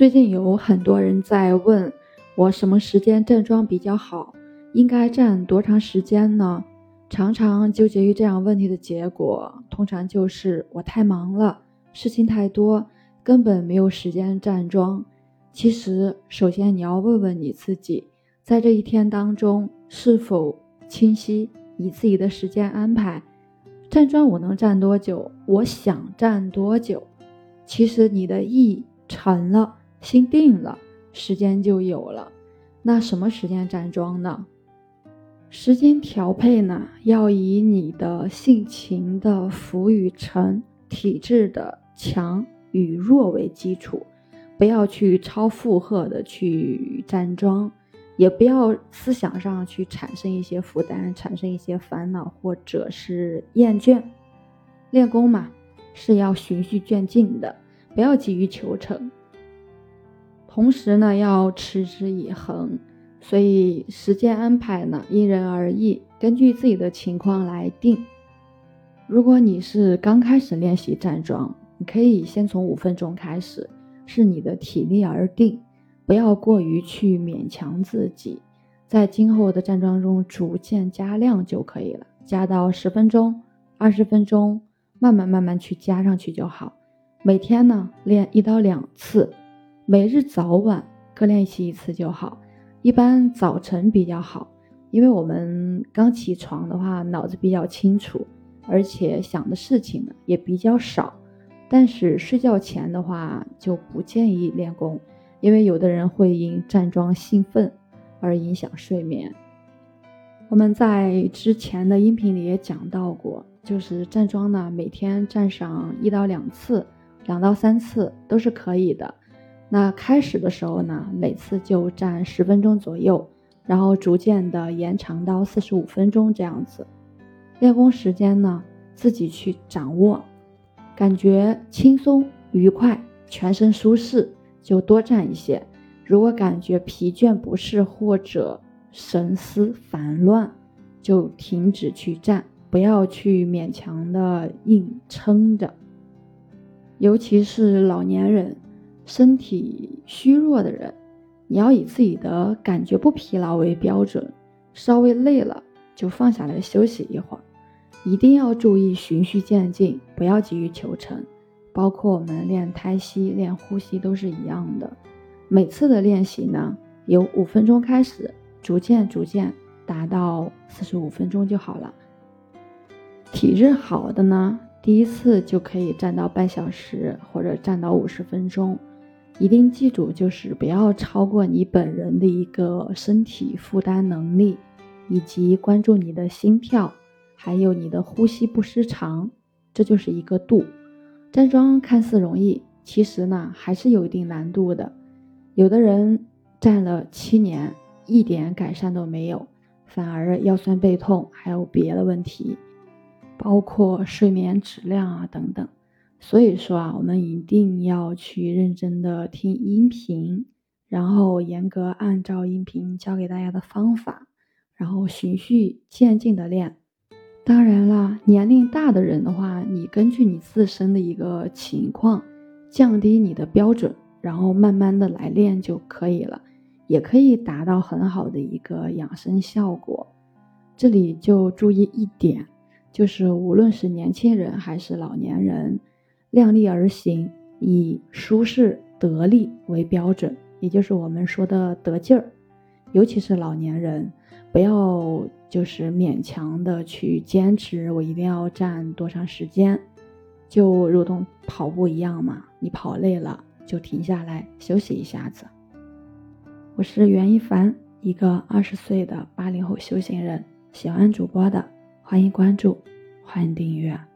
最近有很多人在问我什么时间站桩比较好，应该站多长时间呢？常常纠结于这样问题的结果，通常就是我太忙了，事情太多，根本没有时间站桩。其实，首先你要问问你自己，在这一天当中是否清晰你自己的时间安排？站桩我能站多久？我想站多久？其实你的意沉了。心定了，时间就有了。那什么时间站桩呢？时间调配呢，要以你的性情的浮与沉、体质的强与弱为基础，不要去超负荷的去站桩，也不要思想上去产生一些负担、产生一些烦恼或者是厌倦。练功嘛，是要循序渐进的，不要急于求成。同时呢，要持之以恒，所以时间安排呢因人而异，根据自己的情况来定。如果你是刚开始练习站桩，你可以先从五分钟开始，视你的体力而定，不要过于去勉强自己，在今后的站桩中逐渐加量就可以了，加到十分钟、二十分钟，慢慢慢慢去加上去就好。每天呢练一到两次。每日早晚各练习一次就好，一般早晨比较好，因为我们刚起床的话，脑子比较清楚，而且想的事情呢也比较少。但是睡觉前的话就不建议练功，因为有的人会因站桩兴奋而影响睡眠。我们在之前的音频里也讲到过，就是站桩呢，每天站上一到两次，两到三次都是可以的。那开始的时候呢，每次就站十分钟左右，然后逐渐的延长到四十五分钟这样子。练功时间呢，自己去掌握，感觉轻松愉快，全身舒适就多站一些。如果感觉疲倦不适或者神思烦乱，就停止去站，不要去勉强的硬撑着，尤其是老年人。身体虚弱的人，你要以自己的感觉不疲劳为标准，稍微累了就放下来休息一会儿，一定要注意循序渐进，不要急于求成。包括我们练胎息、练呼吸都是一样的。每次的练习呢，由五分钟开始，逐渐逐渐达到四十五分钟就好了。体质好的呢，第一次就可以站到半小时或者站到五十分钟。一定记住，就是不要超过你本人的一个身体负担能力，以及关注你的心跳，还有你的呼吸不失常，这就是一个度。站桩看似容易，其实呢还是有一定难度的。有的人站了七年，一点改善都没有，反而腰酸背痛，还有别的问题，包括睡眠质量啊等等。所以说啊，我们一定要去认真的听音频，然后严格按照音频教给大家的方法，然后循序渐进的练。当然啦，年龄大的人的话，你根据你自身的一个情况，降低你的标准，然后慢慢的来练就可以了，也可以达到很好的一个养生效果。这里就注意一点，就是无论是年轻人还是老年人。量力而行，以舒适得力为标准，也就是我们说的得劲儿。尤其是老年人，不要就是勉强的去坚持，我一定要站多长时间，就如同跑步一样嘛，你跑累了就停下来休息一下子。我是袁一凡，一个二十岁的八零后修行人，喜欢主播的欢迎关注，欢迎订阅。